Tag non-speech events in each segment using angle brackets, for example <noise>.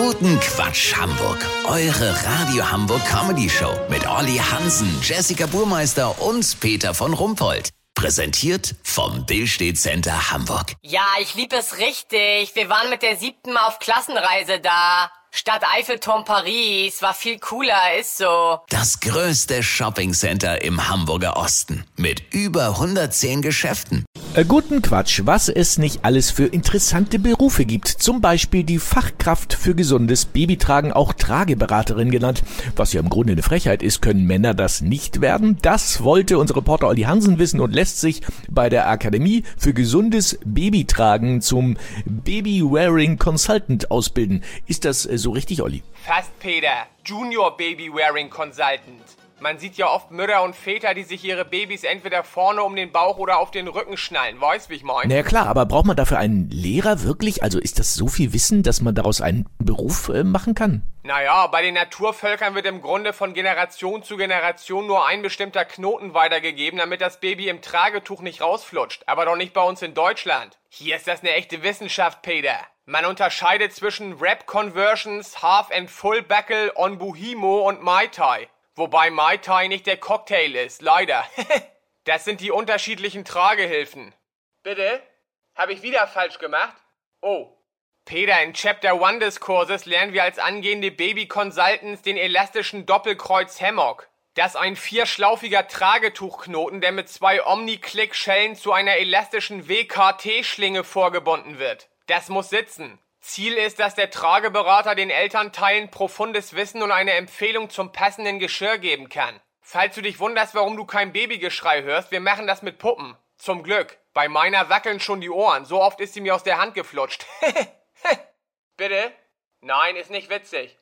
Guten Quatsch Hamburg. Eure Radio Hamburg Comedy Show mit Olli Hansen, Jessica Burmeister und Peter von Rumpold. Präsentiert vom Billstedt Center Hamburg. Ja, ich lieb es richtig. Wir waren mit der siebten Mal auf Klassenreise da. Stadt Eiffelturm Paris war viel cooler, ist so. Das größte Shoppingcenter im Hamburger Osten mit über 110 Geschäften. Äh, guten Quatsch, was es nicht alles für interessante Berufe gibt. Zum Beispiel die Fachkraft für gesundes Babytragen, auch Trageberaterin genannt. Was ja im Grunde eine Frechheit ist, können Männer das nicht werden. Das wollte unser Reporter Olli Hansen wissen und lässt sich bei der Akademie für gesundes Babytragen zum Baby-Wearing Consultant ausbilden. Ist das äh, so richtig, Olli? Fast Peter, Junior Baby Wearing Consultant. Man sieht ja oft Mütter und Väter, die sich ihre Babys entweder vorne um den Bauch oder auf den Rücken schnallen. Weißt, wie ich meine? Naja klar, aber braucht man dafür einen Lehrer wirklich? Also ist das so viel Wissen, dass man daraus einen Beruf äh, machen kann? Naja, bei den Naturvölkern wird im Grunde von Generation zu Generation nur ein bestimmter Knoten weitergegeben, damit das Baby im Tragetuch nicht rausflutscht. Aber doch nicht bei uns in Deutschland. Hier ist das eine echte Wissenschaft, Peter. Man unterscheidet zwischen Rap-Conversions, Half- and Full-Buckle, On Buhimo und Mai Tai. Wobei Mai Tai nicht der Cocktail ist, leider. <laughs> das sind die unterschiedlichen Tragehilfen. Bitte? Habe ich wieder falsch gemacht? Oh. Peter, in Chapter 1 des Kurses lernen wir als angehende Baby-Consultants den elastischen Doppelkreuz Hammock. Das ist ein vierschlaufiger Tragetuchknoten, der mit zwei Omni-Click-Schellen zu einer elastischen WKT-Schlinge vorgebunden wird. Das muss sitzen. Ziel ist, dass der Trageberater den Elternteilen profundes Wissen und eine Empfehlung zum passenden Geschirr geben kann. Falls du dich wunderst, warum du kein Babygeschrei hörst, wir machen das mit Puppen. Zum Glück. Bei meiner wackeln schon die Ohren. So oft ist sie mir aus der Hand geflutscht. <laughs> Bitte? Nein, ist nicht witzig.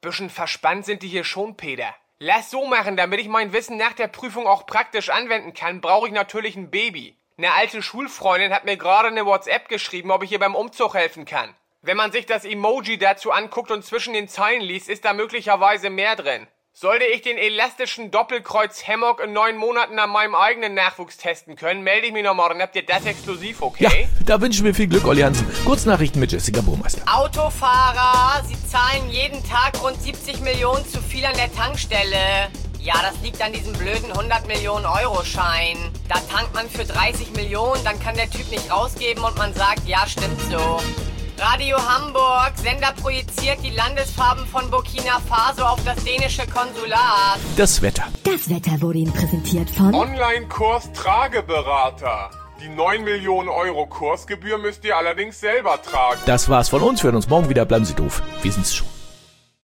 Bisschen verspannt sind die hier schon, Peter. Lass so machen, damit ich mein Wissen nach der Prüfung auch praktisch anwenden kann, brauche ich natürlich ein Baby. Eine alte Schulfreundin hat mir gerade eine WhatsApp geschrieben, ob ich ihr beim Umzug helfen kann. Wenn man sich das Emoji dazu anguckt und zwischen den Zeilen liest, ist da möglicherweise mehr drin. Sollte ich den elastischen Doppelkreuz Hammock in neun Monaten an meinem eigenen Nachwuchs testen können, melde ich mich nochmal, dann habt ihr das exklusiv, okay? Ja, da wünschen wir viel Glück, Olli Hansen. Kurznachrichten mit Jessica Burmeister. Autofahrer, sie zahlen jeden Tag rund 70 Millionen zu viel an der Tankstelle. Ja, das liegt an diesem blöden 100 Millionen Euro Schein. Da tankt man für 30 Millionen, dann kann der Typ nicht rausgeben und man sagt, ja, stimmt so. Radio Hamburg, Sender projiziert die Landesfarben von Burkina Faso auf das dänische Konsulat. Das Wetter. Das Wetter wurde Ihnen präsentiert von Online-Kurs Trageberater. Die 9 Millionen Euro Kursgebühr müsst ihr allerdings selber tragen. Das war's von uns. Wir hören uns morgen wieder. Bleiben Sie doof. Wir sind's schon.